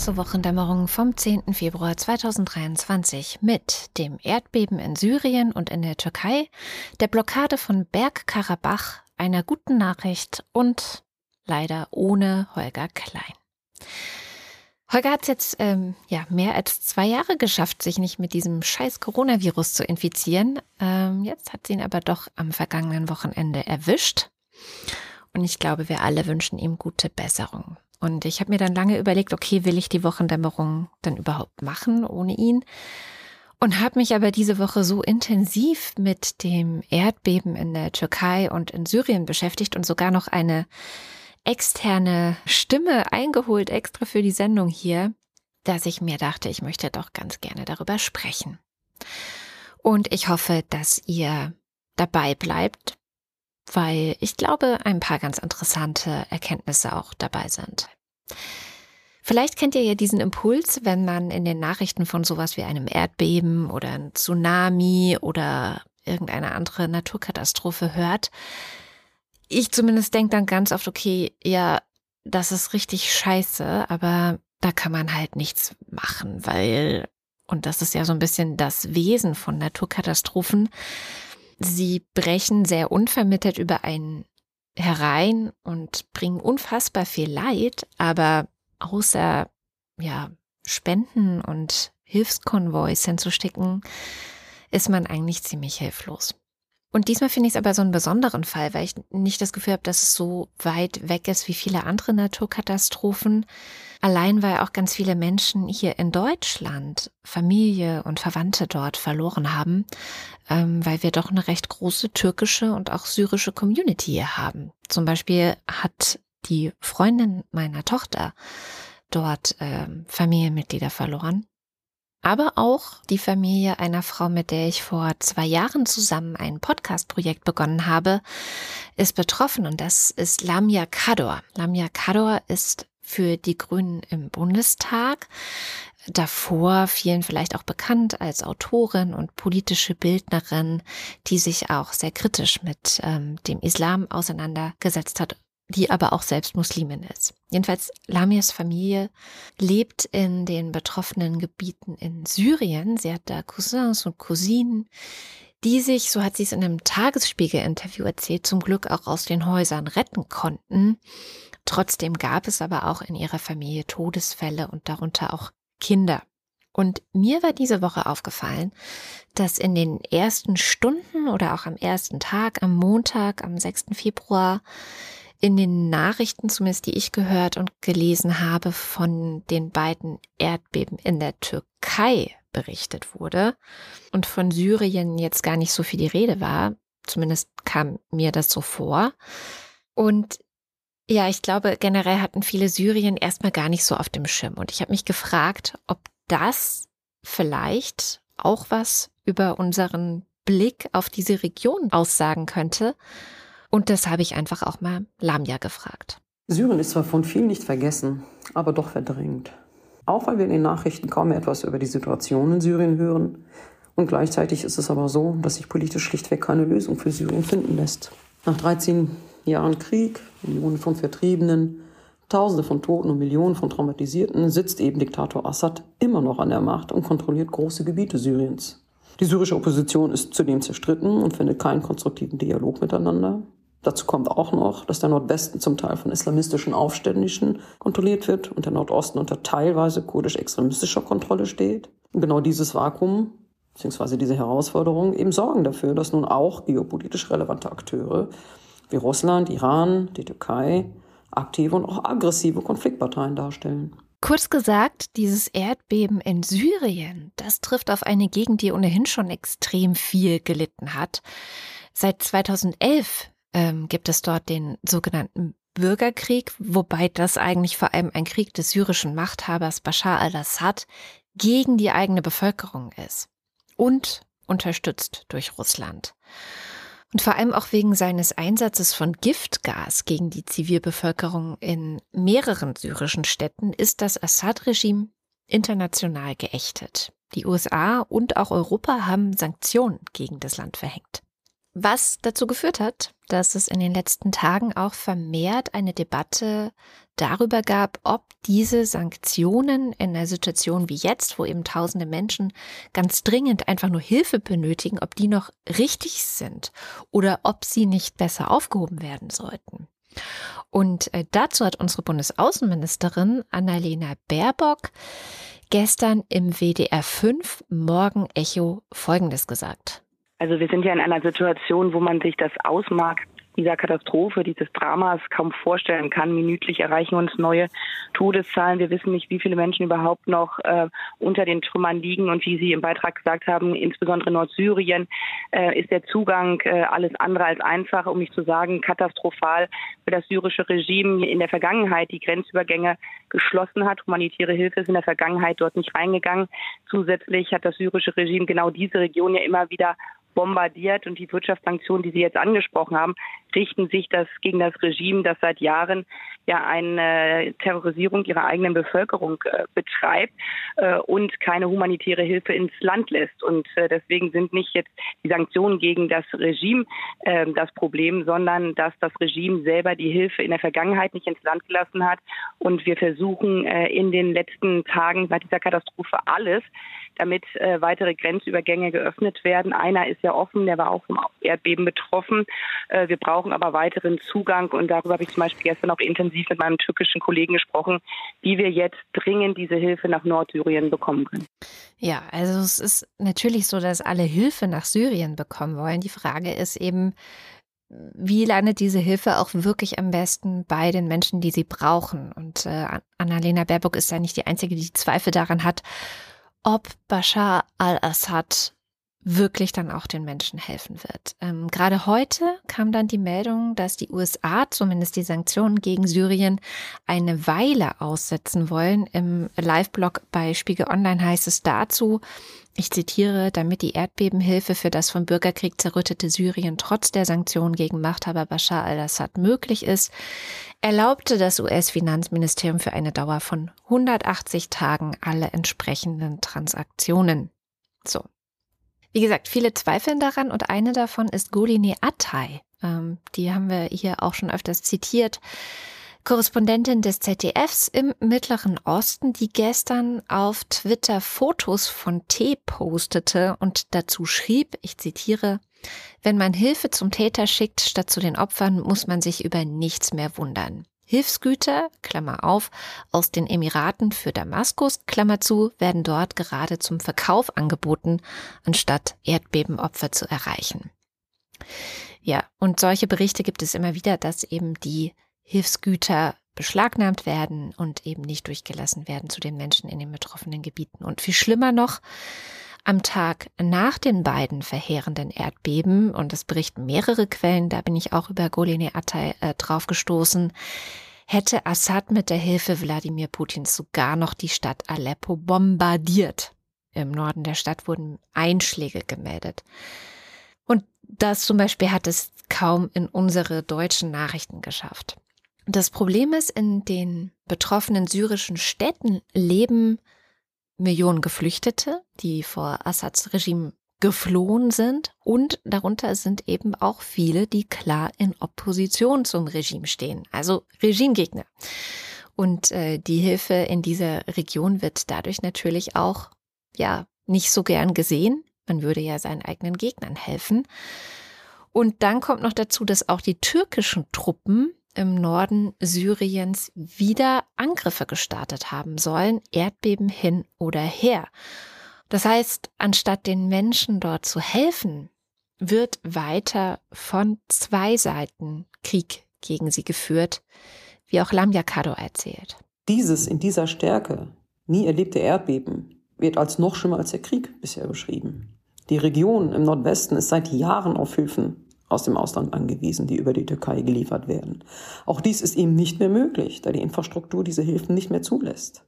Zur Wochendämmerung vom 10. Februar 2023 mit dem Erdbeben in Syrien und in der Türkei, der Blockade von Bergkarabach, einer guten Nachricht und leider ohne Holger Klein. Holger hat es jetzt ähm, ja, mehr als zwei Jahre geschafft, sich nicht mit diesem scheiß Coronavirus zu infizieren. Ähm, jetzt hat sie ihn aber doch am vergangenen Wochenende erwischt. Und ich glaube, wir alle wünschen ihm gute Besserung. Und ich habe mir dann lange überlegt, okay, will ich die Wochendämmerung dann überhaupt machen ohne ihn? Und habe mich aber diese Woche so intensiv mit dem Erdbeben in der Türkei und in Syrien beschäftigt und sogar noch eine externe Stimme eingeholt, extra für die Sendung hier, dass ich mir dachte, ich möchte doch ganz gerne darüber sprechen. Und ich hoffe, dass ihr dabei bleibt weil ich glaube, ein paar ganz interessante Erkenntnisse auch dabei sind. Vielleicht kennt ihr ja diesen Impuls, wenn man in den Nachrichten von sowas wie einem Erdbeben oder einem Tsunami oder irgendeine andere Naturkatastrophe hört. Ich zumindest denke dann ganz oft, okay, ja, das ist richtig scheiße, aber da kann man halt nichts machen, weil, und das ist ja so ein bisschen das Wesen von Naturkatastrophen, Sie brechen sehr unvermittelt über einen herein und bringen unfassbar viel Leid, aber außer ja, Spenden und Hilfskonvois hinzustecken, ist man eigentlich ziemlich hilflos. Und diesmal finde ich es aber so einen besonderen Fall, weil ich nicht das Gefühl habe, dass es so weit weg ist wie viele andere Naturkatastrophen. Allein weil auch ganz viele Menschen hier in Deutschland Familie und Verwandte dort verloren haben, ähm, weil wir doch eine recht große türkische und auch syrische Community hier haben. Zum Beispiel hat die Freundin meiner Tochter dort ähm, Familienmitglieder verloren aber auch die Familie einer Frau, mit der ich vor zwei Jahren zusammen ein Podcast-Projekt begonnen habe, ist betroffen und das ist Lamia Kador. Lamia Kador ist für die Grünen im Bundestag. Davor vielen vielleicht auch bekannt als Autorin und politische Bildnerin, die sich auch sehr kritisch mit ähm, dem Islam auseinandergesetzt hat die aber auch selbst Muslimin ist. Jedenfalls Lamias Familie lebt in den betroffenen Gebieten in Syrien. Sie hat da Cousins und Cousinen, die sich, so hat sie es in einem Tagesspiegel-Interview erzählt, zum Glück auch aus den Häusern retten konnten. Trotzdem gab es aber auch in ihrer Familie Todesfälle und darunter auch Kinder. Und mir war diese Woche aufgefallen, dass in den ersten Stunden oder auch am ersten Tag, am Montag, am 6. Februar, in den Nachrichten, zumindest die ich gehört und gelesen habe, von den beiden Erdbeben in der Türkei berichtet wurde und von Syrien jetzt gar nicht so viel die Rede war. Zumindest kam mir das so vor. Und ja, ich glaube, generell hatten viele Syrien erstmal gar nicht so auf dem Schirm. Und ich habe mich gefragt, ob das vielleicht auch was über unseren Blick auf diese Region aussagen könnte und das habe ich einfach auch mal Lamia gefragt. Syrien ist zwar von vielen nicht vergessen, aber doch verdrängt. Auch weil wir in den Nachrichten kaum etwas über die Situation in Syrien hören. Und gleichzeitig ist es aber so, dass sich politisch schlichtweg keine Lösung für Syrien finden lässt. Nach 13 Jahren Krieg, Millionen von Vertriebenen, Tausende von Toten und Millionen von Traumatisierten sitzt eben Diktator Assad immer noch an der Macht und kontrolliert große Gebiete Syriens. Die syrische Opposition ist zudem zerstritten und findet keinen konstruktiven Dialog miteinander. Dazu kommt auch noch, dass der Nordwesten zum Teil von islamistischen Aufständischen kontrolliert wird und der Nordosten unter teilweise kurdisch-extremistischer Kontrolle steht. Und genau dieses Vakuum beziehungsweise diese Herausforderung eben sorgen dafür, dass nun auch geopolitisch relevante Akteure wie Russland, Iran, die Türkei aktive und auch aggressive Konfliktparteien darstellen. Kurz gesagt, dieses Erdbeben in Syrien, das trifft auf eine Gegend, die ohnehin schon extrem viel gelitten hat. Seit 2011 ähm, gibt es dort den sogenannten Bürgerkrieg, wobei das eigentlich vor allem ein Krieg des syrischen Machthabers Bashar al-Assad gegen die eigene Bevölkerung ist und unterstützt durch Russland. Und vor allem auch wegen seines Einsatzes von Giftgas gegen die Zivilbevölkerung in mehreren syrischen Städten ist das Assad-Regime international geächtet. Die USA und auch Europa haben Sanktionen gegen das Land verhängt. Was dazu geführt hat, dass es in den letzten Tagen auch vermehrt eine Debatte darüber gab, ob diese Sanktionen in einer Situation wie jetzt, wo eben tausende Menschen ganz dringend einfach nur Hilfe benötigen, ob die noch richtig sind oder ob sie nicht besser aufgehoben werden sollten. Und äh, dazu hat unsere Bundesaußenministerin Annalena Baerbock gestern im WDR 5 Morgen Echo Folgendes gesagt. Also wir sind ja in einer Situation, wo man sich das Ausmaß dieser Katastrophe, dieses Dramas kaum vorstellen kann. Minütlich erreichen uns neue Todeszahlen. Wir wissen nicht, wie viele Menschen überhaupt noch äh, unter den Trümmern liegen. Und wie Sie im Beitrag gesagt haben, insbesondere Nordsyrien äh, ist der Zugang äh, alles andere als einfach, um nicht zu sagen katastrophal für das syrische Regime in der Vergangenheit die Grenzübergänge geschlossen hat. Humanitäre Hilfe ist in der Vergangenheit dort nicht reingegangen. Zusätzlich hat das syrische Regime genau diese Region ja immer wieder bombardiert und die Wirtschaftssanktionen, die Sie jetzt angesprochen haben, richten sich das gegen das Regime, das seit Jahren ja eine Terrorisierung ihrer eigenen Bevölkerung äh, betreibt äh, und keine humanitäre Hilfe ins Land lässt. Und äh, deswegen sind nicht jetzt die Sanktionen gegen das Regime äh, das Problem, sondern dass das Regime selber die Hilfe in der Vergangenheit nicht ins Land gelassen hat. Und wir versuchen äh, in den letzten Tagen seit dieser Katastrophe alles, damit äh, weitere Grenzübergänge geöffnet werden. Einer ist ja offen, der war auch vom Erdbeben betroffen. Äh, wir brauchen aber weiteren Zugang und darüber habe ich zum Beispiel gestern auch intensiv mit meinem türkischen Kollegen gesprochen, wie wir jetzt dringend diese Hilfe nach Nordsyrien bekommen können. Ja, also es ist natürlich so, dass alle Hilfe nach Syrien bekommen wollen. Die Frage ist eben, wie landet diese Hilfe auch wirklich am besten bei den Menschen, die sie brauchen? Und äh, Annalena Baerbock ist ja nicht die Einzige, die Zweifel daran hat, ob Bashar al-Assad wirklich dann auch den Menschen helfen wird. Ähm, Gerade heute kam dann die Meldung, dass die USA zumindest die Sanktionen gegen Syrien eine Weile aussetzen wollen. Im Live-Blog bei Spiegel Online heißt es dazu, ich zitiere, damit die Erdbebenhilfe für das vom Bürgerkrieg zerrüttete Syrien trotz der Sanktionen gegen Machthaber Bashar al-Assad möglich ist, erlaubte das US-Finanzministerium für eine Dauer von 180 Tagen alle entsprechenden Transaktionen. So. Wie gesagt, viele zweifeln daran und eine davon ist Goline Attai. Ähm, die haben wir hier auch schon öfters zitiert. Korrespondentin des ZDFs im Mittleren Osten, die gestern auf Twitter Fotos von Tee postete und dazu schrieb, ich zitiere, wenn man Hilfe zum Täter schickt statt zu den Opfern, muss man sich über nichts mehr wundern. Hilfsgüter, Klammer auf, aus den Emiraten für Damaskus, Klammer zu, werden dort gerade zum Verkauf angeboten, anstatt Erdbebenopfer zu erreichen. Ja, und solche Berichte gibt es immer wieder, dass eben die Hilfsgüter beschlagnahmt werden und eben nicht durchgelassen werden zu den Menschen in den betroffenen Gebieten. Und viel schlimmer noch, am Tag nach den beiden verheerenden Erdbeben, und das berichten mehrere Quellen, da bin ich auch über Golene Atay äh, drauf hätte Assad mit der Hilfe Wladimir Putins sogar noch die Stadt Aleppo bombardiert. Im Norden der Stadt wurden Einschläge gemeldet. Und das zum Beispiel hat es kaum in unsere deutschen Nachrichten geschafft. Das Problem ist, in den betroffenen syrischen Städten leben Millionen Geflüchtete, die vor Assads Regime geflohen sind und darunter sind eben auch viele, die klar in Opposition zum Regime stehen, also Regimegegner. Und äh, die Hilfe in dieser Region wird dadurch natürlich auch ja nicht so gern gesehen. Man würde ja seinen eigenen Gegnern helfen. Und dann kommt noch dazu, dass auch die türkischen Truppen im Norden Syriens wieder Angriffe gestartet haben sollen, Erdbeben hin oder her. Das heißt, anstatt den Menschen dort zu helfen, wird weiter von zwei Seiten Krieg gegen sie geführt, wie auch Lamia Kado erzählt. Dieses in dieser Stärke nie erlebte Erdbeben wird als noch schlimmer als der Krieg bisher beschrieben. Die Region im Nordwesten ist seit Jahren auf Hilfen aus dem Ausland angewiesen, die über die Türkei geliefert werden. Auch dies ist eben nicht mehr möglich, da die Infrastruktur diese Hilfen nicht mehr zulässt.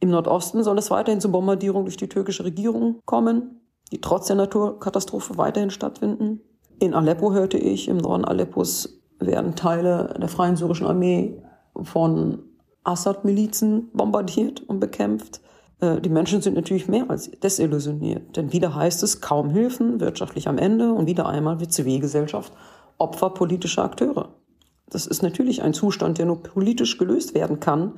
Im Nordosten soll es weiterhin zu Bombardierungen durch die türkische Regierung kommen, die trotz der Naturkatastrophe weiterhin stattfinden. In Aleppo hörte ich, im Norden Aleppos werden Teile der Freien Syrischen Armee von Assad-Milizen bombardiert und bekämpft. Äh, die Menschen sind natürlich mehr als desillusioniert. Denn wieder heißt es kaum Hilfen, wirtschaftlich am Ende und wieder einmal wird Zivilgesellschaft Opfer politischer Akteure. Das ist natürlich ein Zustand, der nur politisch gelöst werden kann,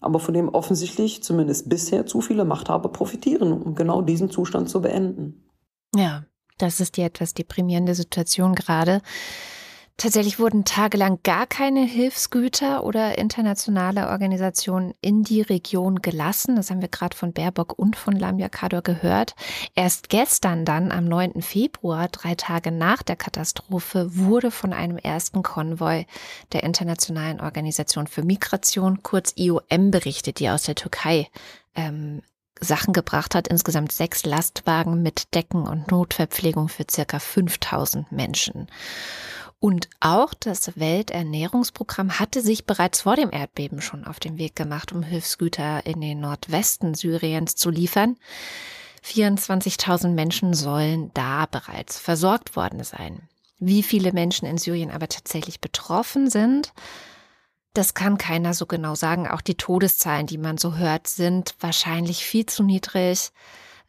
aber von dem offensichtlich zumindest bisher zu viele Machthaber profitieren, um genau diesen Zustand zu beenden. Ja, das ist die etwas deprimierende Situation gerade. Tatsächlich wurden tagelang gar keine Hilfsgüter oder internationale Organisationen in die Region gelassen. Das haben wir gerade von Baerbock und von Lamia Kador gehört. Erst gestern dann, am 9. Februar, drei Tage nach der Katastrophe, wurde von einem ersten Konvoi der Internationalen Organisation für Migration, kurz IOM, berichtet, die aus der Türkei ähm, Sachen gebracht hat. Insgesamt sechs Lastwagen mit Decken und Notverpflegung für circa 5000 Menschen. Und auch das Welternährungsprogramm hatte sich bereits vor dem Erdbeben schon auf den Weg gemacht, um Hilfsgüter in den Nordwesten Syriens zu liefern. 24.000 Menschen sollen da bereits versorgt worden sein. Wie viele Menschen in Syrien aber tatsächlich betroffen sind, das kann keiner so genau sagen. Auch die Todeszahlen, die man so hört, sind wahrscheinlich viel zu niedrig.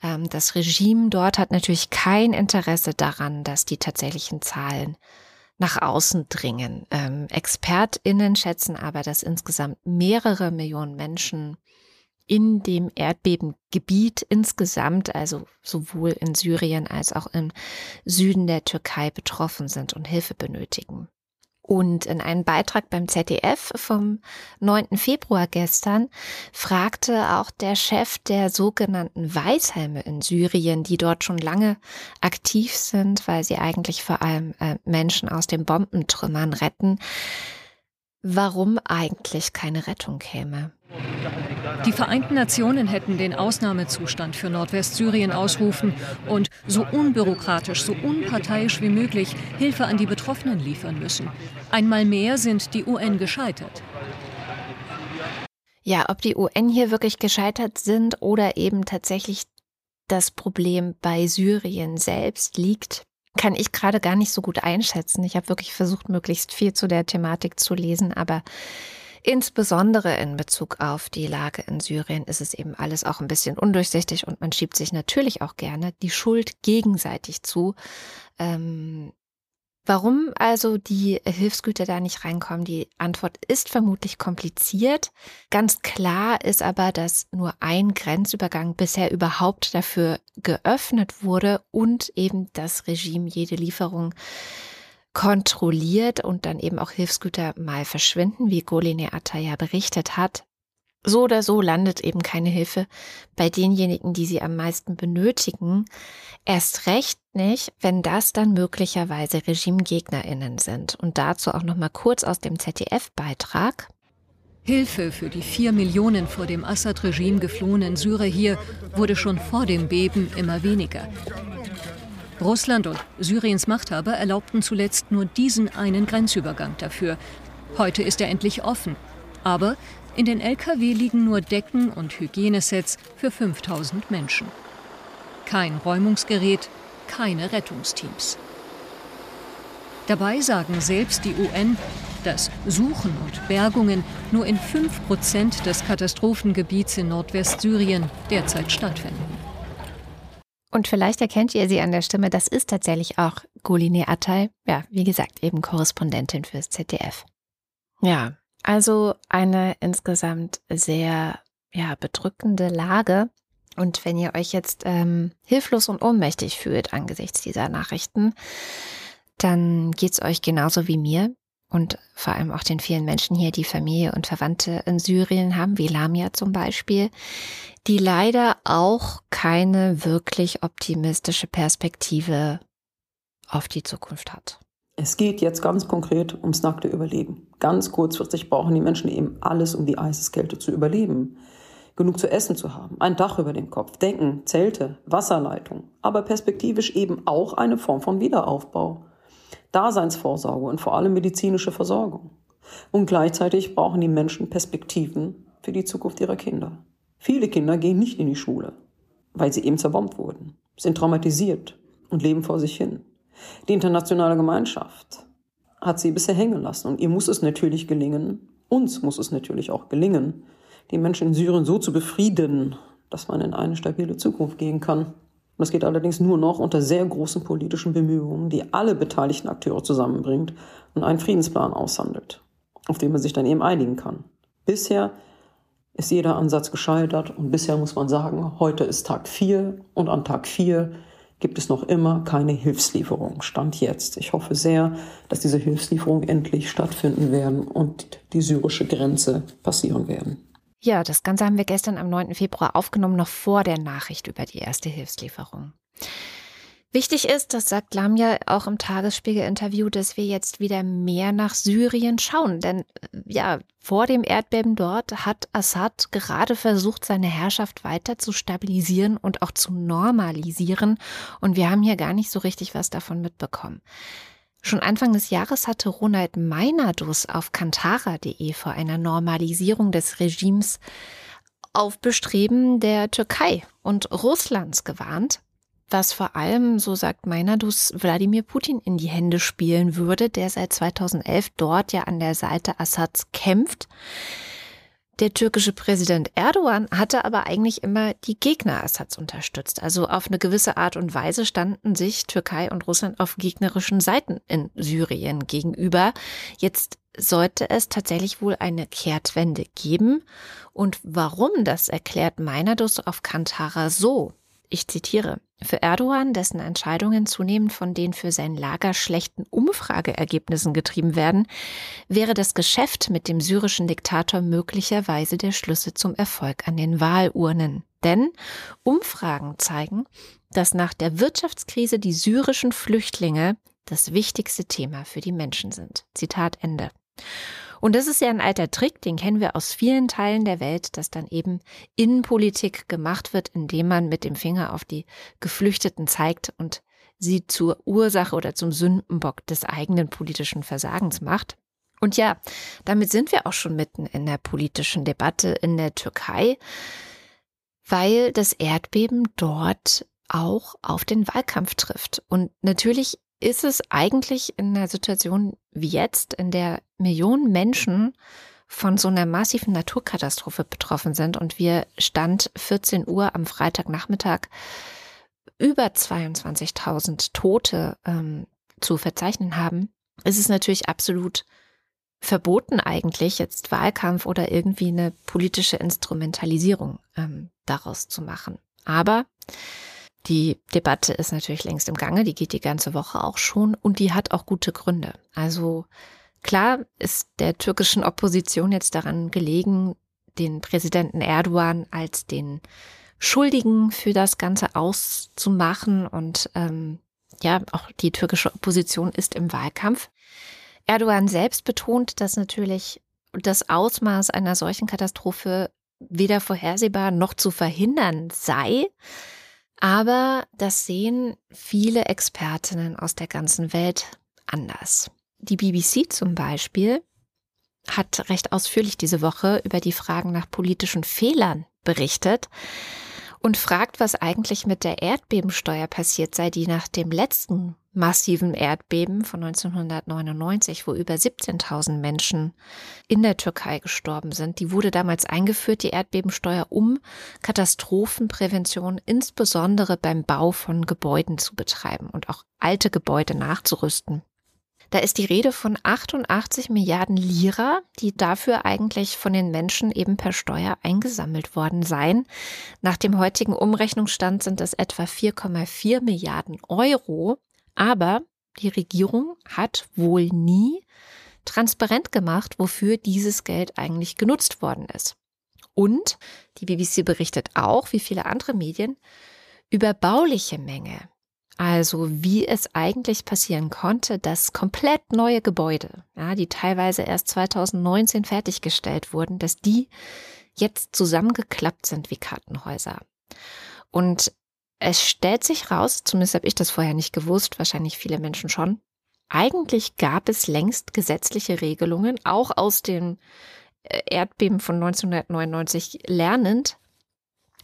Ähm, das Regime dort hat natürlich kein Interesse daran, dass die tatsächlichen Zahlen nach außen dringen. Ähm, ExpertInnen schätzen aber, dass insgesamt mehrere Millionen Menschen in dem Erdbebengebiet insgesamt, also sowohl in Syrien als auch im Süden der Türkei betroffen sind und Hilfe benötigen. Und in einem Beitrag beim ZDF vom 9. Februar gestern fragte auch der Chef der sogenannten Weißhelme in Syrien, die dort schon lange aktiv sind, weil sie eigentlich vor allem äh, Menschen aus den Bombentrümmern retten, warum eigentlich keine Rettung käme. Die Vereinten Nationen hätten den Ausnahmezustand für Nordwestsyrien ausrufen und so unbürokratisch, so unparteiisch wie möglich Hilfe an die Betroffenen liefern müssen. Einmal mehr sind die UN gescheitert. Ja, ob die UN hier wirklich gescheitert sind oder eben tatsächlich das Problem bei Syrien selbst liegt, kann ich gerade gar nicht so gut einschätzen. Ich habe wirklich versucht, möglichst viel zu der Thematik zu lesen, aber Insbesondere in Bezug auf die Lage in Syrien ist es eben alles auch ein bisschen undurchsichtig und man schiebt sich natürlich auch gerne die Schuld gegenseitig zu. Ähm, warum also die Hilfsgüter da nicht reinkommen? Die Antwort ist vermutlich kompliziert. Ganz klar ist aber, dass nur ein Grenzübergang bisher überhaupt dafür geöffnet wurde und eben das Regime jede Lieferung kontrolliert und dann eben auch Hilfsgüter mal verschwinden, wie Goline Ataya berichtet hat. So oder so landet eben keine Hilfe bei denjenigen, die sie am meisten benötigen. Erst recht nicht, wenn das dann möglicherweise RegimegegnerInnen sind. Und dazu auch noch mal kurz aus dem ZDF-Beitrag. Hilfe für die vier Millionen vor dem Assad-Regime geflohenen Syrer hier wurde schon vor dem Beben immer weniger. Russland und Syriens Machthaber erlaubten zuletzt nur diesen einen Grenzübergang dafür. Heute ist er endlich offen. Aber in den Lkw liegen nur Decken und Hygienesets für 5000 Menschen. Kein Räumungsgerät, keine Rettungsteams. Dabei sagen selbst die UN, dass Suchen und Bergungen nur in 5% des Katastrophengebiets in Nordwestsyrien derzeit stattfinden. Und vielleicht erkennt ihr sie an der Stimme. Das ist tatsächlich auch Guline Atay. Ja, wie gesagt, eben Korrespondentin fürs ZDF. Ja, also eine insgesamt sehr ja, bedrückende Lage. Und wenn ihr euch jetzt ähm, hilflos und ohnmächtig fühlt angesichts dieser Nachrichten, dann geht's euch genauso wie mir und vor allem auch den vielen Menschen hier, die Familie und Verwandte in Syrien haben, wie Lamia zum Beispiel, die leider auch keine wirklich optimistische Perspektive auf die Zukunft hat. Es geht jetzt ganz konkret ums nackte Überleben. Ganz kurzfristig brauchen die Menschen eben alles, um die Eiseskälte zu überleben. Genug zu essen zu haben, ein Dach über dem Kopf, Denken, Zelte, Wasserleitung, aber perspektivisch eben auch eine Form von Wiederaufbau. Daseinsvorsorge und vor allem medizinische Versorgung. Und gleichzeitig brauchen die Menschen Perspektiven für die Zukunft ihrer Kinder. Viele Kinder gehen nicht in die Schule, weil sie eben zerbombt wurden, sind traumatisiert und leben vor sich hin. Die internationale Gemeinschaft hat sie bisher hängen lassen und ihr muss es natürlich gelingen, uns muss es natürlich auch gelingen, die Menschen in Syrien so zu befrieden, dass man in eine stabile Zukunft gehen kann. Und das geht allerdings nur noch unter sehr großen politischen Bemühungen, die alle beteiligten Akteure zusammenbringt und einen Friedensplan aushandelt, auf den man sich dann eben einigen kann. Bisher ist jeder Ansatz gescheitert und bisher muss man sagen, heute ist Tag 4 und an Tag 4 gibt es noch immer keine Hilfslieferung. Stand jetzt. Ich hoffe sehr, dass diese Hilfslieferungen endlich stattfinden werden und die syrische Grenze passieren werden. Ja, das Ganze haben wir gestern am 9. Februar aufgenommen, noch vor der Nachricht über die erste Hilfslieferung. Wichtig ist, das sagt Lamia auch im Tagesspiegel-Interview, dass wir jetzt wieder mehr nach Syrien schauen. Denn äh, ja, vor dem Erdbeben dort hat Assad gerade versucht, seine Herrschaft weiter zu stabilisieren und auch zu normalisieren. Und wir haben hier gar nicht so richtig was davon mitbekommen. Schon Anfang des Jahres hatte Ronald Meinardus auf kantara.de vor einer Normalisierung des Regimes auf Bestreben der Türkei und Russlands gewarnt was vor allem, so sagt Meinardus, Wladimir Putin in die Hände spielen würde, der seit 2011 dort ja an der Seite Assads kämpft. Der türkische Präsident Erdogan hatte aber eigentlich immer die Gegner Assads unterstützt. Also auf eine gewisse Art und Weise standen sich Türkei und Russland auf gegnerischen Seiten in Syrien gegenüber. Jetzt sollte es tatsächlich wohl eine Kehrtwende geben. Und warum, das erklärt Meinardus auf Kantara so. Ich zitiere. Für Erdogan, dessen Entscheidungen zunehmend von den für sein Lager schlechten Umfrageergebnissen getrieben werden, wäre das Geschäft mit dem syrischen Diktator möglicherweise der Schlüssel zum Erfolg an den Wahlurnen. Denn Umfragen zeigen, dass nach der Wirtschaftskrise die syrischen Flüchtlinge das wichtigste Thema für die Menschen sind. Zitat Ende. Und das ist ja ein alter Trick, den kennen wir aus vielen Teilen der Welt, dass dann eben Innenpolitik gemacht wird, indem man mit dem Finger auf die Geflüchteten zeigt und sie zur Ursache oder zum Sündenbock des eigenen politischen Versagens macht. Und ja, damit sind wir auch schon mitten in der politischen Debatte in der Türkei, weil das Erdbeben dort auch auf den Wahlkampf trifft. Und natürlich ist es eigentlich in einer Situation wie jetzt, in der Millionen Menschen von so einer massiven Naturkatastrophe betroffen sind und wir Stand 14 Uhr am Freitagnachmittag über 22.000 Tote ähm, zu verzeichnen haben, ist es natürlich absolut verboten eigentlich, jetzt Wahlkampf oder irgendwie eine politische Instrumentalisierung ähm, daraus zu machen. Aber die Debatte ist natürlich längst im Gange, die geht die ganze Woche auch schon und die hat auch gute Gründe. Also klar ist der türkischen Opposition jetzt daran gelegen, den Präsidenten Erdogan als den Schuldigen für das Ganze auszumachen und ähm, ja, auch die türkische Opposition ist im Wahlkampf. Erdogan selbst betont, dass natürlich das Ausmaß einer solchen Katastrophe weder vorhersehbar noch zu verhindern sei. Aber das sehen viele Expertinnen aus der ganzen Welt anders. Die BBC zum Beispiel hat recht ausführlich diese Woche über die Fragen nach politischen Fehlern berichtet und fragt, was eigentlich mit der Erdbebensteuer passiert sei, die nach dem letzten massiven Erdbeben von 1999, wo über 17.000 Menschen in der Türkei gestorben sind. Die wurde damals eingeführt, die Erdbebensteuer, um Katastrophenprävention insbesondere beim Bau von Gebäuden zu betreiben und auch alte Gebäude nachzurüsten. Da ist die Rede von 88 Milliarden Lira, die dafür eigentlich von den Menschen eben per Steuer eingesammelt worden seien. Nach dem heutigen Umrechnungsstand sind es etwa 4,4 Milliarden Euro. Aber die Regierung hat wohl nie transparent gemacht, wofür dieses Geld eigentlich genutzt worden ist. Und die BBC berichtet auch, wie viele andere Medien, über bauliche Menge. Also wie es eigentlich passieren konnte, dass komplett neue Gebäude, ja, die teilweise erst 2019 fertiggestellt wurden, dass die jetzt zusammengeklappt sind wie Kartenhäuser. Und es stellt sich raus, zumindest habe ich das vorher nicht gewusst, wahrscheinlich viele Menschen schon, eigentlich gab es längst gesetzliche Regelungen, auch aus den äh, Erdbeben von 1999 lernend,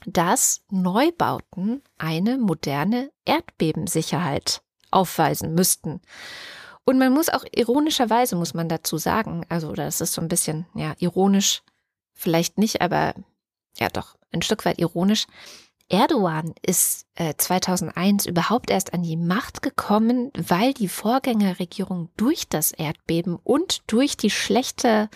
dass Neubauten eine moderne Erdbebensicherheit aufweisen müssten. Und man muss auch ironischerweise, muss man dazu sagen, also das ist so ein bisschen, ja, ironisch, vielleicht nicht, aber ja doch, ein Stück weit ironisch. Erdogan ist äh, 2001 überhaupt erst an die Macht gekommen, weil die Vorgängerregierung durch das Erdbeben und durch die schlechte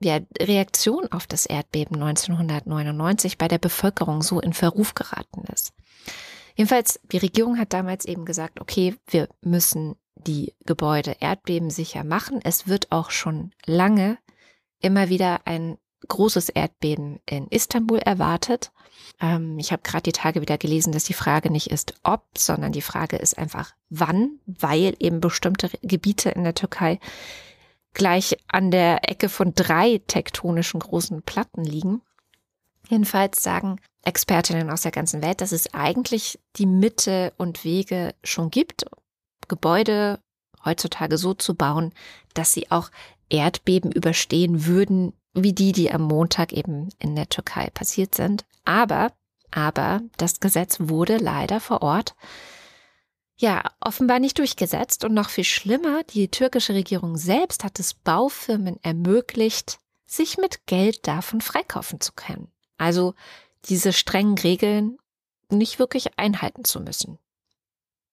ja, Reaktion auf das Erdbeben 1999 bei der Bevölkerung so in Verruf geraten ist. Jedenfalls, die Regierung hat damals eben gesagt, okay, wir müssen die Gebäude erdbebensicher machen. Es wird auch schon lange immer wieder ein großes Erdbeben in Istanbul erwartet. Ähm, ich habe gerade die Tage wieder gelesen, dass die Frage nicht ist, ob, sondern die Frage ist einfach, wann, weil eben bestimmte Gebiete in der Türkei gleich an der Ecke von drei tektonischen großen Platten liegen. Jedenfalls sagen Expertinnen aus der ganzen Welt, dass es eigentlich die Mitte und Wege schon gibt, Gebäude heutzutage so zu bauen, dass sie auch Erdbeben überstehen würden, wie die, die am Montag eben in der Türkei passiert sind. Aber, aber das Gesetz wurde leider vor Ort ja, offenbar nicht durchgesetzt und noch viel schlimmer, die türkische Regierung selbst hat es Baufirmen ermöglicht, sich mit Geld davon freikaufen zu können. Also diese strengen Regeln nicht wirklich einhalten zu müssen.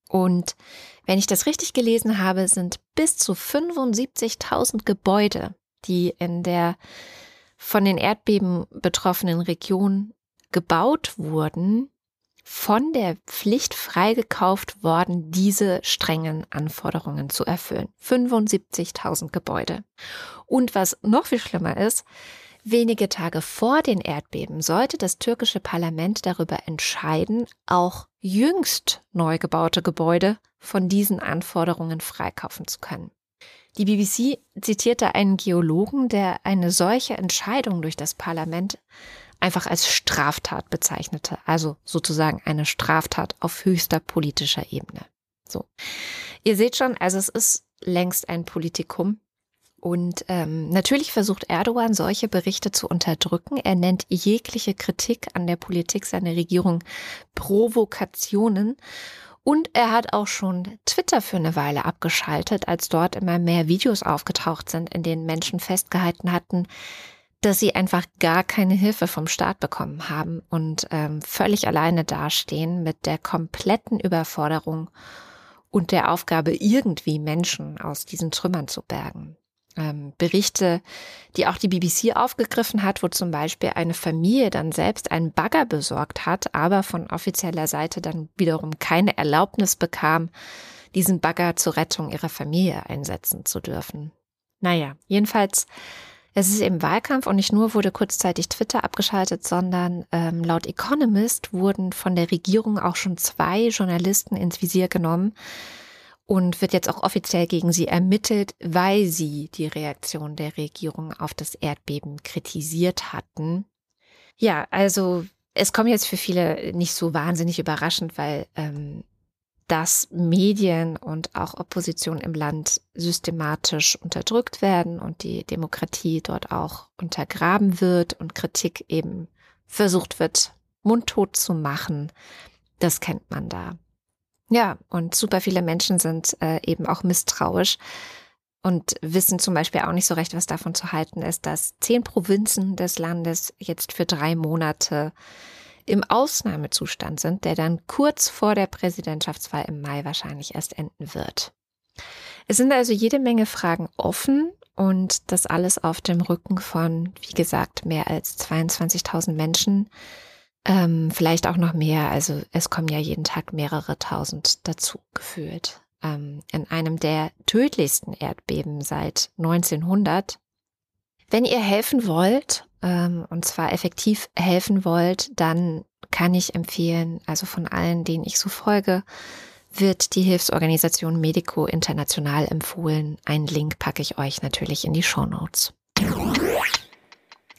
Und wenn ich das richtig gelesen habe, sind bis zu 75.000 Gebäude, die in der von den Erdbeben betroffenen Region gebaut wurden, von der Pflicht freigekauft worden, diese strengen Anforderungen zu erfüllen. 75.000 Gebäude. Und was noch viel schlimmer ist, wenige Tage vor den Erdbeben sollte das türkische Parlament darüber entscheiden, auch jüngst neu gebaute Gebäude von diesen Anforderungen freikaufen zu können. Die BBC zitierte einen Geologen, der eine solche Entscheidung durch das Parlament einfach als Straftat bezeichnete, also sozusagen eine Straftat auf höchster politischer Ebene. So. Ihr seht schon, also es ist längst ein Politikum. Und ähm, natürlich versucht Erdogan solche Berichte zu unterdrücken. Er nennt jegliche Kritik an der Politik seiner Regierung Provokationen. Und er hat auch schon Twitter für eine Weile abgeschaltet, als dort immer mehr Videos aufgetaucht sind, in denen Menschen festgehalten hatten, dass sie einfach gar keine Hilfe vom Staat bekommen haben und ähm, völlig alleine dastehen mit der kompletten Überforderung und der Aufgabe, irgendwie Menschen aus diesen Trümmern zu bergen. Ähm, Berichte, die auch die BBC aufgegriffen hat, wo zum Beispiel eine Familie dann selbst einen Bagger besorgt hat, aber von offizieller Seite dann wiederum keine Erlaubnis bekam, diesen Bagger zur Rettung ihrer Familie einsetzen zu dürfen. Naja, jedenfalls es ist eben Wahlkampf und nicht nur wurde kurzzeitig Twitter abgeschaltet, sondern ähm, laut Economist wurden von der Regierung auch schon zwei Journalisten ins Visier genommen und wird jetzt auch offiziell gegen sie ermittelt, weil sie die Reaktion der Regierung auf das Erdbeben kritisiert hatten. Ja, also es kommt jetzt für viele nicht so wahnsinnig überraschend, weil ähm, dass Medien und auch Opposition im Land systematisch unterdrückt werden und die Demokratie dort auch untergraben wird und Kritik eben versucht wird, mundtot zu machen. Das kennt man da. Ja, und super viele Menschen sind äh, eben auch misstrauisch und wissen zum Beispiel auch nicht so recht, was davon zu halten ist, dass zehn Provinzen des Landes jetzt für drei Monate im Ausnahmezustand sind, der dann kurz vor der Präsidentschaftswahl im Mai wahrscheinlich erst enden wird. Es sind also jede Menge Fragen offen und das alles auf dem Rücken von, wie gesagt, mehr als 22.000 Menschen. Ähm, vielleicht auch noch mehr. Also es kommen ja jeden Tag mehrere tausend dazu gefühlt. Ähm, in einem der tödlichsten Erdbeben seit 1900. Wenn ihr helfen wollt ähm, und zwar effektiv helfen wollt, dann kann ich empfehlen, also von allen, denen ich so folge, wird die Hilfsorganisation Medico International empfohlen. Einen Link packe ich euch natürlich in die Show Notes.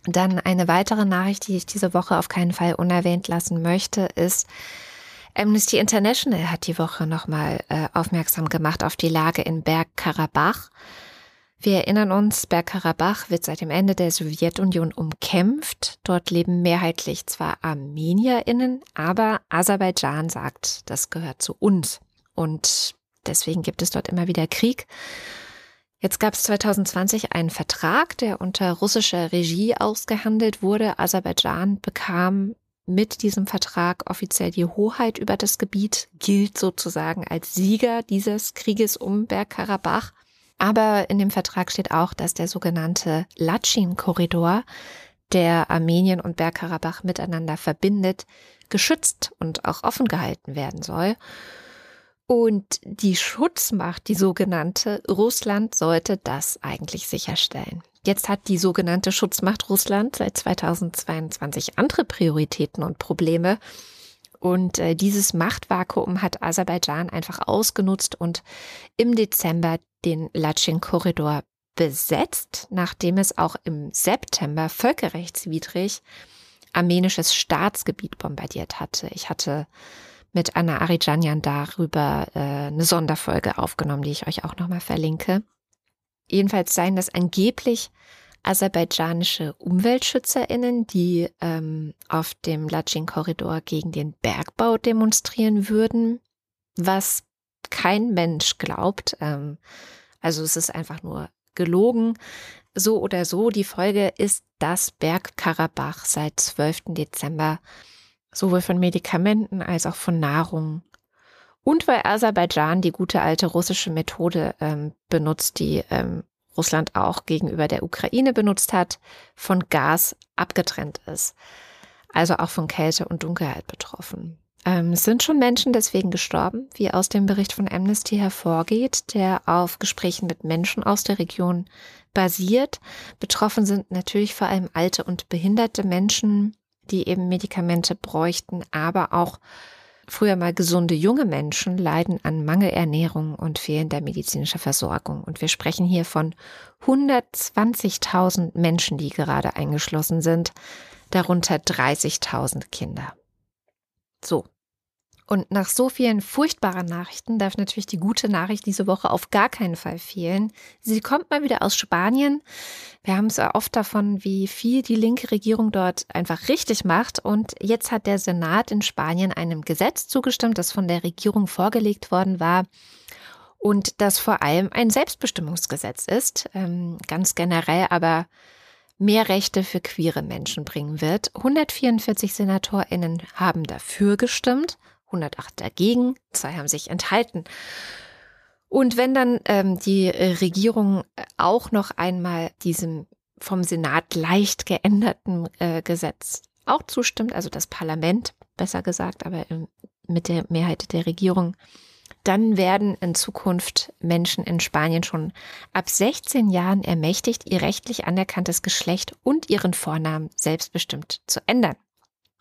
Dann eine weitere Nachricht, die ich diese Woche auf keinen Fall unerwähnt lassen möchte, ist, Amnesty International hat die Woche nochmal äh, aufmerksam gemacht auf die Lage in Bergkarabach. Wir erinnern uns, Bergkarabach wird seit dem Ende der Sowjetunion umkämpft. Dort leben mehrheitlich zwar ArmenierInnen, aber Aserbaidschan sagt, das gehört zu uns. Und deswegen gibt es dort immer wieder Krieg. Jetzt gab es 2020 einen Vertrag, der unter russischer Regie ausgehandelt wurde. Aserbaidschan bekam mit diesem Vertrag offiziell die Hoheit über das Gebiet, gilt sozusagen als Sieger dieses Krieges um Bergkarabach. Aber in dem Vertrag steht auch, dass der sogenannte Latschin-Korridor, der Armenien und Bergkarabach miteinander verbindet, geschützt und auch offen gehalten werden soll. Und die Schutzmacht, die sogenannte Russland, sollte das eigentlich sicherstellen. Jetzt hat die sogenannte Schutzmacht Russland seit 2022 andere Prioritäten und Probleme. Und äh, dieses Machtvakuum hat Aserbaidschan einfach ausgenutzt und im Dezember den Latschin-Korridor besetzt, nachdem es auch im September völkerrechtswidrig armenisches Staatsgebiet bombardiert hatte. Ich hatte mit Anna Arijanian darüber äh, eine Sonderfolge aufgenommen, die ich euch auch nochmal verlinke. Jedenfalls seien das angeblich aserbaidschanische UmweltschützerInnen, die ähm, auf dem Latschin-Korridor gegen den Bergbau demonstrieren würden, was kein Mensch glaubt. Ähm, also es ist einfach nur gelogen. So oder so, die Folge ist, dass Bergkarabach seit 12. Dezember sowohl von Medikamenten als auch von Nahrung und weil Aserbaidschan die gute alte russische Methode ähm, benutzt, die ähm, Russland auch gegenüber der Ukraine benutzt hat, von Gas abgetrennt ist. Also auch von Kälte und Dunkelheit betroffen. Ähm, sind schon Menschen deswegen gestorben, wie aus dem Bericht von Amnesty hervorgeht, der auf Gesprächen mit Menschen aus der Region basiert. Betroffen sind natürlich vor allem alte und behinderte Menschen, die eben Medikamente bräuchten, aber auch Früher mal gesunde junge Menschen leiden an Mangelernährung und fehlender medizinischer Versorgung. Und wir sprechen hier von 120.000 Menschen, die gerade eingeschlossen sind, darunter 30.000 Kinder. So, und nach so vielen furchtbaren Nachrichten darf natürlich die gute Nachricht diese Woche auf gar keinen Fall fehlen. Sie kommt mal wieder aus Spanien. Wir haben es oft davon, wie viel die linke Regierung dort einfach richtig macht. Und jetzt hat der Senat in Spanien einem Gesetz zugestimmt, das von der Regierung vorgelegt worden war und das vor allem ein Selbstbestimmungsgesetz ist, ähm, ganz generell aber mehr Rechte für queere Menschen bringen wird. 144 Senatorinnen haben dafür gestimmt 108 dagegen, zwei haben sich enthalten. Und wenn dann ähm, die Regierung auch noch einmal diesem vom Senat leicht geänderten äh, Gesetz auch zustimmt, also das Parlament besser gesagt, aber mit der Mehrheit der Regierung, dann werden in Zukunft Menschen in Spanien schon ab 16 Jahren ermächtigt, ihr rechtlich anerkanntes Geschlecht und ihren Vornamen selbstbestimmt zu ändern.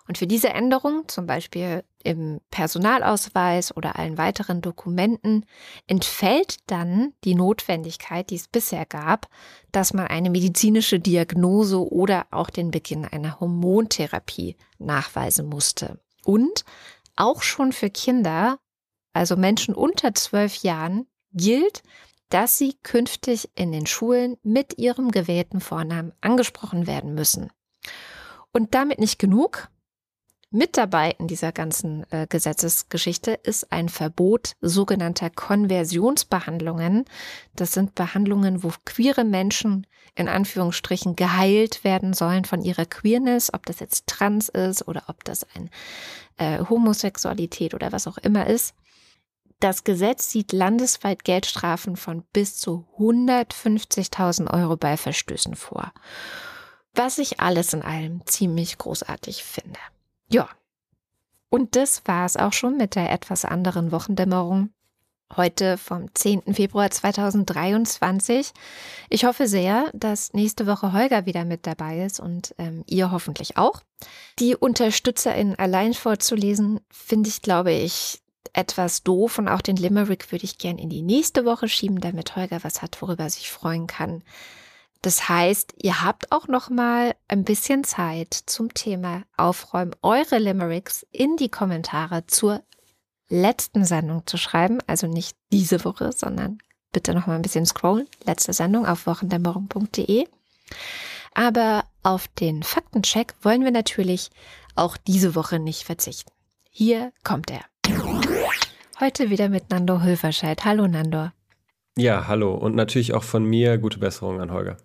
Und für diese Änderung, zum Beispiel im Personalausweis oder allen weiteren Dokumenten, entfällt dann die Notwendigkeit, die es bisher gab, dass man eine medizinische Diagnose oder auch den Beginn einer Hormontherapie nachweisen musste. Und auch schon für Kinder, also Menschen unter zwölf Jahren, gilt, dass sie künftig in den Schulen mit ihrem gewählten Vornamen angesprochen werden müssen. Und damit nicht genug. Mit dabei in dieser ganzen äh, Gesetzesgeschichte ist ein Verbot sogenannter Konversionsbehandlungen. Das sind Behandlungen, wo queere Menschen in Anführungsstrichen geheilt werden sollen von ihrer Queerness, ob das jetzt trans ist oder ob das ein äh, Homosexualität oder was auch immer ist. Das Gesetz sieht landesweit Geldstrafen von bis zu 150.000 Euro bei Verstößen vor. Was ich alles in allem ziemlich großartig finde. Ja. Und das war es auch schon mit der etwas anderen Wochendämmerung. Heute vom 10. Februar 2023. Ich hoffe sehr, dass nächste Woche Holger wieder mit dabei ist und ähm, ihr hoffentlich auch. Die UnterstützerInnen allein vorzulesen, finde ich, glaube ich, etwas doof und auch den Limerick würde ich gern in die nächste Woche schieben, damit Holger was hat, worüber er sich freuen kann. Das heißt, ihr habt auch noch mal ein bisschen Zeit zum Thema Aufräumen eure Limericks in die Kommentare zur letzten Sendung zu schreiben, also nicht diese Woche, sondern bitte noch mal ein bisschen scrollen. Letzte Sendung auf wochendämmerung.de. Aber auf den Faktencheck wollen wir natürlich auch diese Woche nicht verzichten. Hier kommt er. Heute wieder mit Nando Hülferscheid. Hallo Nando. Ja, hallo und natürlich auch von mir gute Besserung an Holger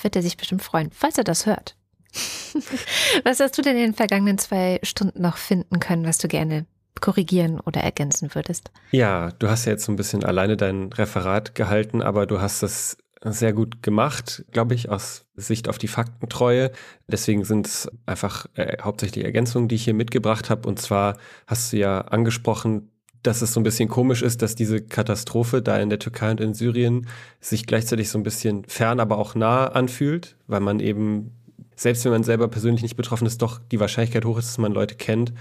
wird er sich bestimmt freuen, falls er das hört. was hast du denn in den vergangenen zwei Stunden noch finden können, was du gerne korrigieren oder ergänzen würdest? Ja, du hast ja jetzt so ein bisschen alleine dein Referat gehalten, aber du hast das sehr gut gemacht, glaube ich, aus Sicht auf die Faktentreue. Deswegen sind es einfach äh, hauptsächlich Ergänzungen, die ich hier mitgebracht habe. Und zwar hast du ja angesprochen, dass es so ein bisschen komisch ist, dass diese Katastrophe da in der Türkei und in Syrien sich gleichzeitig so ein bisschen fern, aber auch nah anfühlt, weil man eben, selbst wenn man selber persönlich nicht betroffen ist, doch die Wahrscheinlichkeit hoch ist, dass man Leute kennt.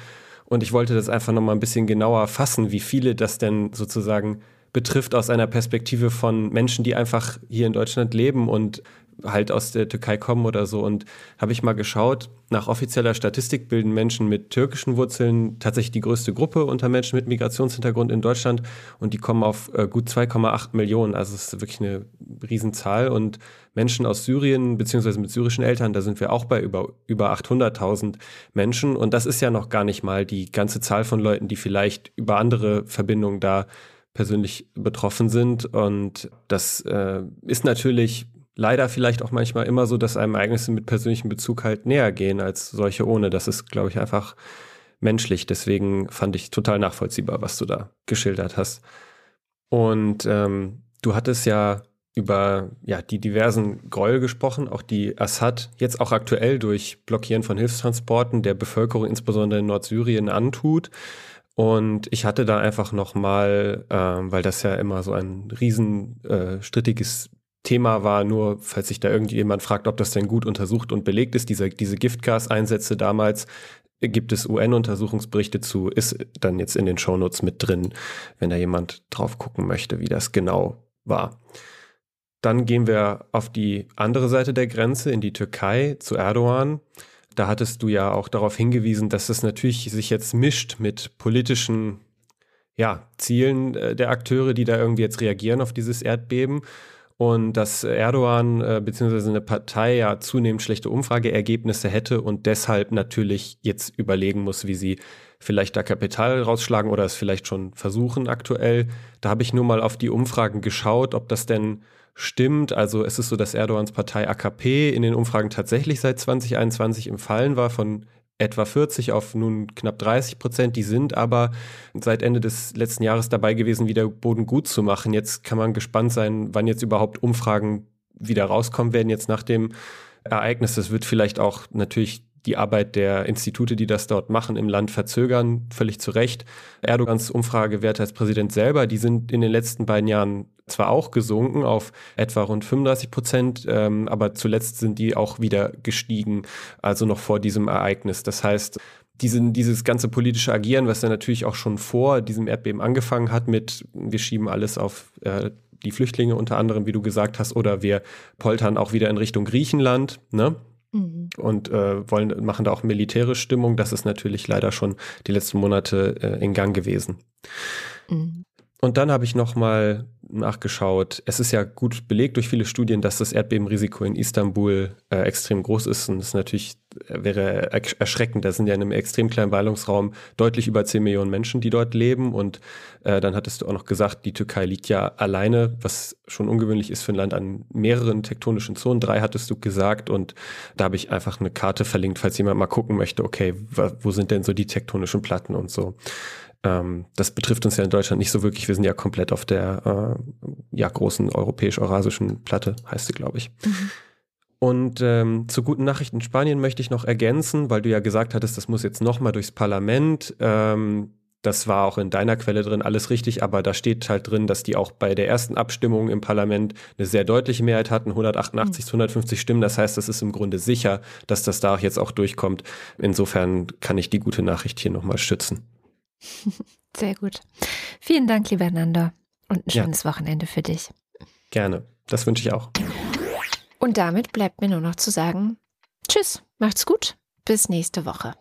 Und ich wollte das einfach nochmal ein bisschen genauer fassen, wie viele das denn sozusagen betrifft aus einer Perspektive von Menschen, die einfach hier in Deutschland leben und halt aus der Türkei kommen oder so. Und habe ich mal geschaut, nach offizieller Statistik bilden Menschen mit türkischen Wurzeln tatsächlich die größte Gruppe unter Menschen mit Migrationshintergrund in Deutschland und die kommen auf äh, gut 2,8 Millionen. Also es ist wirklich eine Riesenzahl. Und Menschen aus Syrien beziehungsweise mit syrischen Eltern, da sind wir auch bei über, über 800.000 Menschen. Und das ist ja noch gar nicht mal die ganze Zahl von Leuten, die vielleicht über andere Verbindungen da persönlich betroffen sind. Und das äh, ist natürlich leider vielleicht auch manchmal immer so, dass einem Ereignisse mit persönlichem Bezug halt näher gehen als solche ohne. Das ist, glaube ich, einfach menschlich. Deswegen fand ich total nachvollziehbar, was du da geschildert hast. Und ähm, du hattest ja über ja, die diversen Gräuel gesprochen, auch die Assad jetzt auch aktuell durch Blockieren von Hilfstransporten der Bevölkerung, insbesondere in Nordsyrien, antut. Und ich hatte da einfach nochmal, ähm, weil das ja immer so ein riesen äh, strittiges Thema war, nur falls sich da irgendjemand fragt, ob das denn gut untersucht und belegt ist, diese, diese Giftgaseinsätze damals, gibt es UN-Untersuchungsberichte zu, ist dann jetzt in den Shownotes mit drin, wenn da jemand drauf gucken möchte, wie das genau war. Dann gehen wir auf die andere Seite der Grenze, in die Türkei, zu Erdogan. Da hattest du ja auch darauf hingewiesen, dass es natürlich sich jetzt mischt mit politischen ja, Zielen äh, der Akteure, die da irgendwie jetzt reagieren auf dieses Erdbeben und dass Erdogan äh, bzw. eine Partei ja zunehmend schlechte Umfrageergebnisse hätte und deshalb natürlich jetzt überlegen muss, wie sie vielleicht da Kapital rausschlagen oder es vielleicht schon versuchen aktuell. Da habe ich nur mal auf die Umfragen geschaut, ob das denn stimmt. Also es ist so, dass Erdogans Partei AKP in den Umfragen tatsächlich seit 2021 im Fallen war von etwa 40 auf nun knapp 30 Prozent. Die sind aber seit Ende des letzten Jahres dabei gewesen, wieder Boden gut zu machen. Jetzt kann man gespannt sein, wann jetzt überhaupt Umfragen wieder rauskommen werden, jetzt nach dem Ereignis. Das wird vielleicht auch natürlich die Arbeit der Institute, die das dort machen, im Land verzögern, völlig zu Recht. Erdogans Umfragewerte als Präsident selber, die sind in den letzten beiden Jahren zwar auch gesunken auf etwa rund 35 Prozent, ähm, aber zuletzt sind die auch wieder gestiegen, also noch vor diesem Ereignis. Das heißt, diesen, dieses ganze politische Agieren, was ja natürlich auch schon vor diesem Erdbeben angefangen hat mit, wir schieben alles auf äh, die Flüchtlinge unter anderem, wie du gesagt hast, oder wir poltern auch wieder in Richtung Griechenland, ne? Mhm. Und äh, wollen, machen da auch militärische Stimmung. Das ist natürlich leider schon die letzten Monate äh, in Gang gewesen. Mhm. Und dann habe ich nochmal nachgeschaut. Es ist ja gut belegt durch viele Studien, dass das Erdbebenrisiko in Istanbul äh, extrem groß ist. Und das natürlich äh, wäre erschreckend. Da sind ja in einem extrem kleinen Ballungsraum deutlich über 10 Millionen Menschen, die dort leben. Und äh, dann hattest du auch noch gesagt, die Türkei liegt ja alleine, was schon ungewöhnlich ist für ein Land an mehreren tektonischen Zonen. Drei hattest du gesagt. Und da habe ich einfach eine Karte verlinkt, falls jemand mal gucken möchte, okay, wo sind denn so die tektonischen Platten und so. Ähm, das betrifft uns ja in Deutschland nicht so wirklich. Wir sind ja komplett auf der äh, ja, großen europäisch-eurasischen Platte, heißt sie, glaube ich. Mhm. Und ähm, zu guten Nachrichten in Spanien möchte ich noch ergänzen, weil du ja gesagt hattest, das muss jetzt nochmal durchs Parlament. Ähm, das war auch in deiner Quelle drin, alles richtig, aber da steht halt drin, dass die auch bei der ersten Abstimmung im Parlament eine sehr deutliche Mehrheit hatten, 188 mhm. zu 150 Stimmen. Das heißt, das ist im Grunde sicher, dass das da jetzt auch durchkommt. Insofern kann ich die gute Nachricht hier nochmal stützen. Sehr gut. Vielen Dank, lieber Nanda. Und ein schönes ja. Wochenende für dich. Gerne. Das wünsche ich auch. Und damit bleibt mir nur noch zu sagen, tschüss, macht's gut, bis nächste Woche.